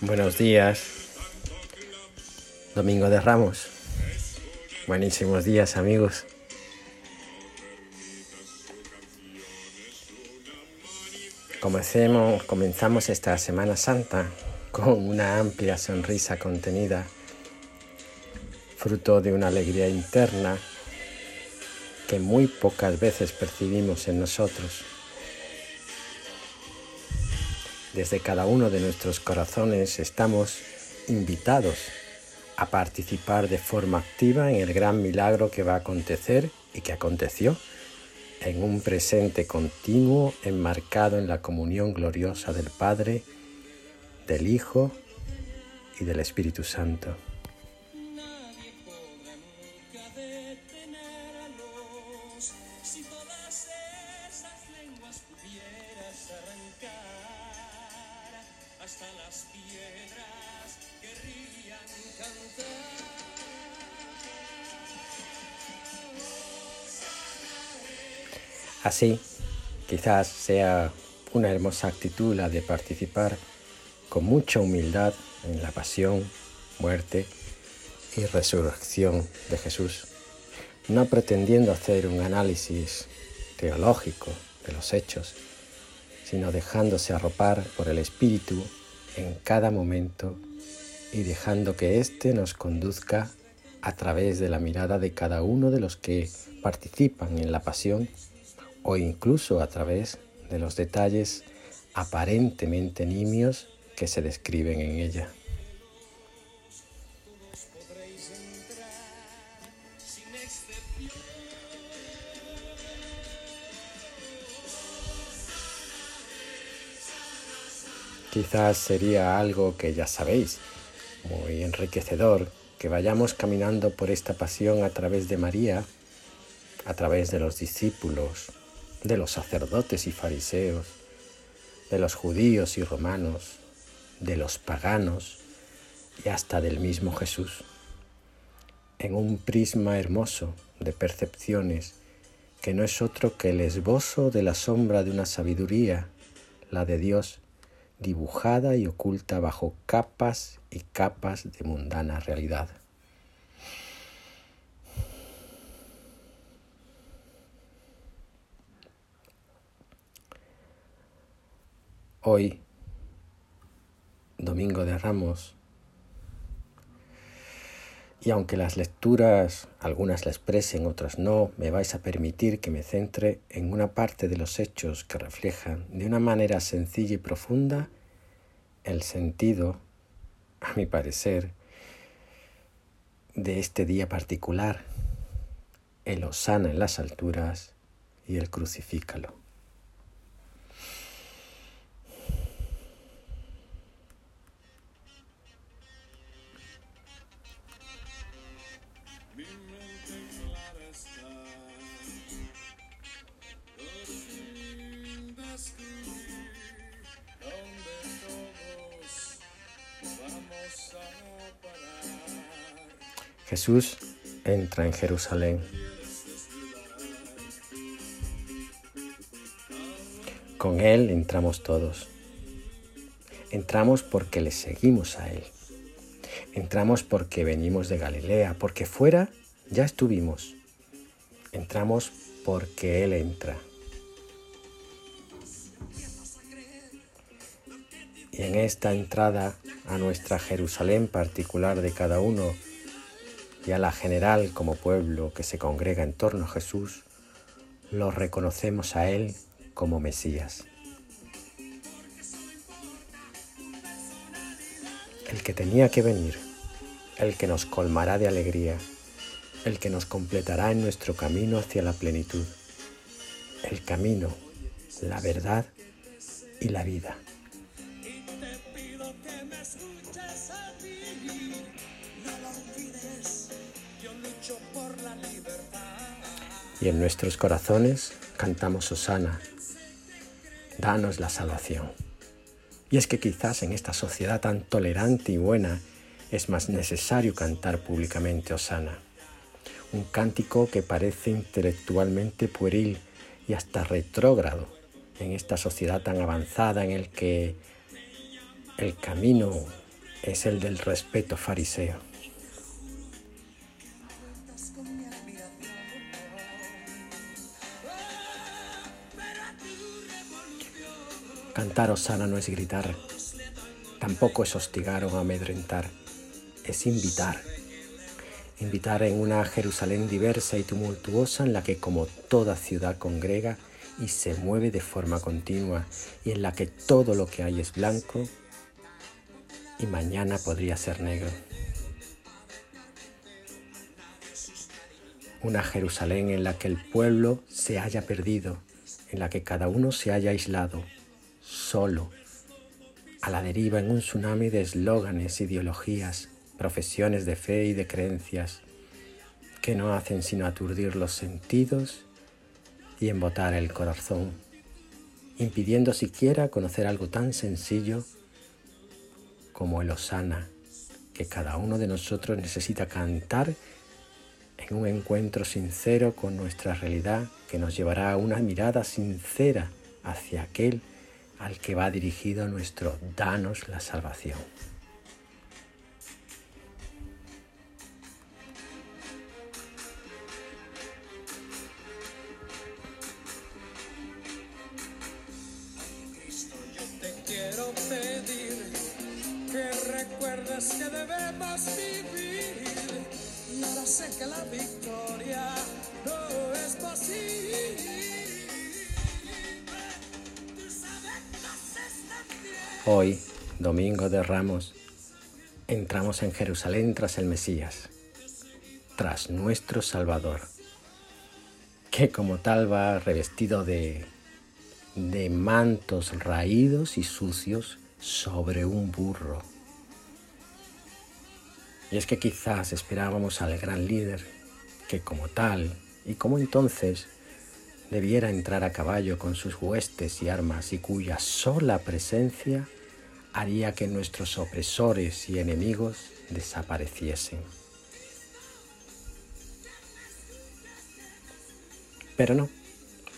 Buenos días. Domingo de Ramos. Buenísimos días amigos. Comencemos, comenzamos esta Semana Santa con una amplia sonrisa contenida, fruto de una alegría interna que muy pocas veces percibimos en nosotros. Desde cada uno de nuestros corazones estamos invitados a participar de forma activa en el gran milagro que va a acontecer y que aconteció en un presente continuo enmarcado en la comunión gloriosa del Padre, del Hijo y del Espíritu Santo. Así, quizás sea una hermosa actitud la de participar con mucha humildad en la pasión, muerte y resurrección de Jesús, no pretendiendo hacer un análisis teológico de los hechos, sino dejándose arropar por el Espíritu en cada momento y dejando que éste nos conduzca a través de la mirada de cada uno de los que participan en la pasión o incluso a través de los detalles aparentemente nimios que se describen en ella. Quizás sería algo que ya sabéis, muy enriquecedor, que vayamos caminando por esta pasión a través de María, a través de los discípulos, de los sacerdotes y fariseos, de los judíos y romanos, de los paganos y hasta del mismo Jesús, en un prisma hermoso de percepciones que no es otro que el esbozo de la sombra de una sabiduría, la de Dios, dibujada y oculta bajo capas y capas de mundana realidad. Hoy, Domingo de Ramos, y aunque las lecturas, algunas la expresen, otras no, me vais a permitir que me centre en una parte de los hechos que reflejan de una manera sencilla y profunda el sentido, a mi parecer, de este día particular, el osana en las alturas y el crucifícalo. Jesús entra en Jerusalén. Con Él entramos todos. Entramos porque le seguimos a Él. Entramos porque venimos de Galilea, porque fuera ya estuvimos. Entramos porque Él entra. Y en esta entrada a nuestra Jerusalén particular de cada uno y a la general como pueblo que se congrega en torno a Jesús, lo reconocemos a Él como Mesías. El que tenía que venir, el que nos colmará de alegría, el que nos completará en nuestro camino hacia la plenitud, el camino, la verdad y la vida. Y en nuestros corazones cantamos Osana, danos la salvación. Y es que quizás en esta sociedad tan tolerante y buena es más necesario cantar públicamente Osana, un cántico que parece intelectualmente pueril y hasta retrógrado, en esta sociedad tan avanzada en el que el camino es el del respeto fariseo. Cantar Osana no es gritar, tampoco es hostigar o amedrentar, es invitar. Invitar en una Jerusalén diversa y tumultuosa en la que como toda ciudad congrega y se mueve de forma continua y en la que todo lo que hay es blanco y mañana podría ser negro. Una Jerusalén en la que el pueblo se haya perdido, en la que cada uno se haya aislado, solo, a la deriva en un tsunami de eslóganes, ideologías, profesiones de fe y de creencias que no hacen sino aturdir los sentidos y embotar el corazón, impidiendo siquiera conocer algo tan sencillo como el Osana que cada uno de nosotros necesita cantar en un encuentro sincero con nuestra realidad que nos llevará a una mirada sincera hacia aquel al que va dirigido nuestro danos la salvación. pedir que debemos vivir. Ahora sé que la victoria Hoy, domingo de Ramos, entramos en Jerusalén tras el Mesías, tras nuestro Salvador, que como tal va revestido de, de mantos raídos y sucios sobre un burro. Y es que quizás esperábamos al gran líder, que como tal y como entonces debiera entrar a caballo con sus huestes y armas y cuya sola presencia haría que nuestros opresores y enemigos desapareciesen. Pero no,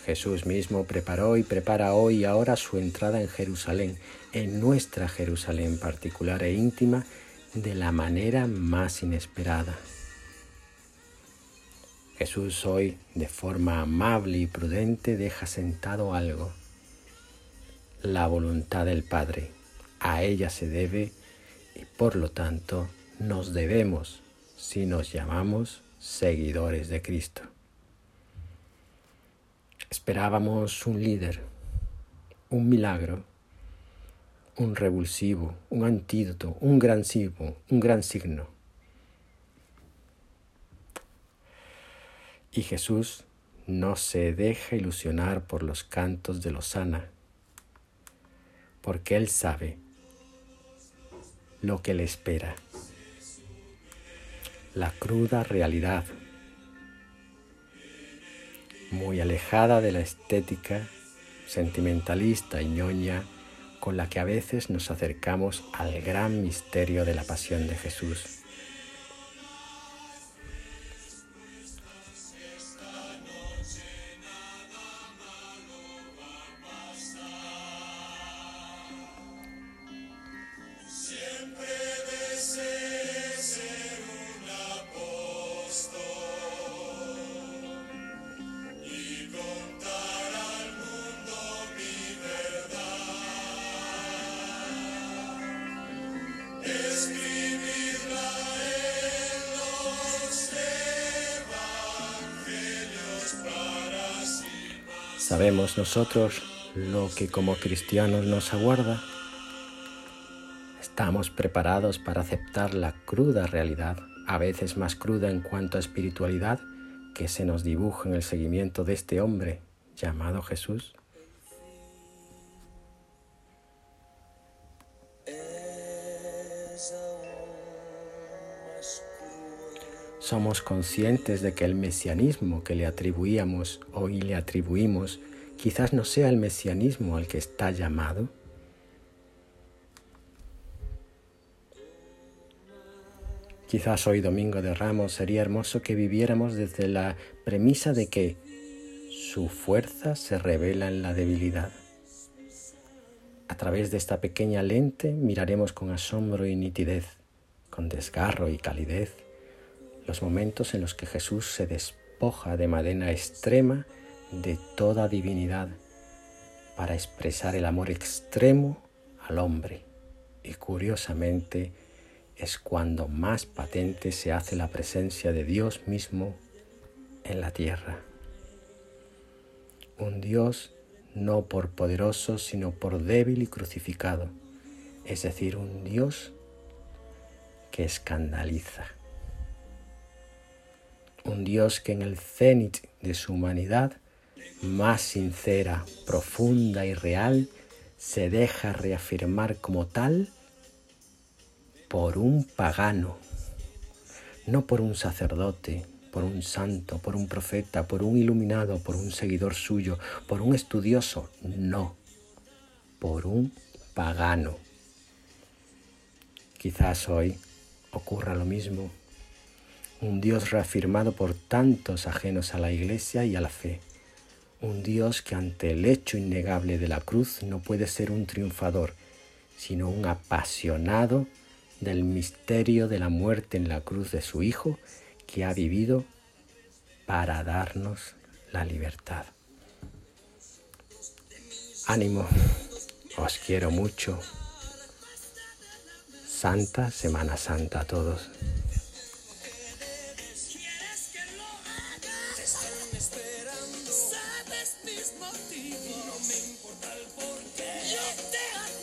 Jesús mismo preparó y prepara hoy y ahora su entrada en Jerusalén, en nuestra Jerusalén particular e íntima, de la manera más inesperada. Jesús hoy, de forma amable y prudente, deja sentado algo, la voluntad del Padre. A ella se debe y por lo tanto nos debemos si nos llamamos seguidores de Cristo. Esperábamos un líder, un milagro, un revulsivo, un antídoto, un gran signo, un gran signo. Y Jesús no se deja ilusionar por los cantos de Lozana, porque Él sabe lo que le espera. La cruda realidad, muy alejada de la estética sentimentalista y ñoña con la que a veces nos acercamos al gran misterio de la pasión de Jesús. ¿Sabemos nosotros lo que como cristianos nos aguarda? ¿Estamos preparados para aceptar la cruda realidad, a veces más cruda en cuanto a espiritualidad, que se nos dibuja en el seguimiento de este hombre llamado Jesús? Somos conscientes de que el mesianismo que le atribuíamos hoy le atribuimos quizás no sea el mesianismo al que está llamado? Quizás hoy domingo de Ramos sería hermoso que viviéramos desde la premisa de que su fuerza se revela en la debilidad, A través de esta pequeña lente miraremos con asombro y nitidez, con desgarro y calidez, los momentos en los que Jesús se despoja de manera extrema de toda divinidad para expresar el amor extremo al hombre. Y curiosamente es cuando más patente se hace la presencia de Dios mismo en la tierra. Un Dios no por poderoso, sino por débil y crucificado, es decir, un Dios que escandaliza. Un Dios que en el cenit de su humanidad más sincera, profunda y real, se deja reafirmar como tal por un pagano, no por un sacerdote, por un santo, por un profeta, por un iluminado, por un seguidor suyo, por un estudioso, no, por un pagano. Quizás hoy ocurra lo mismo, un Dios reafirmado por tantos ajenos a la iglesia y a la fe un Dios que ante el hecho innegable de la cruz no puede ser un triunfador, sino un apasionado del misterio de la muerte en la cruz de su Hijo que ha vivido para darnos la libertad. Ánimo, os quiero mucho. Santa Semana Santa a todos. Están esperando. Sabes mis motivos. No me importa el porqué. Yo te amo.